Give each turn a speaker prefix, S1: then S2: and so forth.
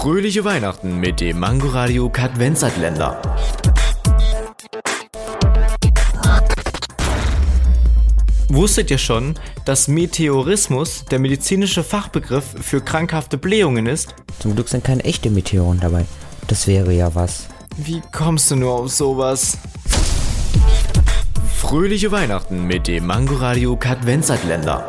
S1: Fröhliche Weihnachten mit dem Mangoradio Kadvenzatländer. Wusstet ihr schon, dass Meteorismus der medizinische Fachbegriff für krankhafte Blähungen ist?
S2: Zum Glück sind keine echte Meteoren dabei. Das wäre ja was.
S1: Wie kommst du nur auf sowas? Fröhliche Weihnachten mit dem Mangoradio Kadvenzatländer.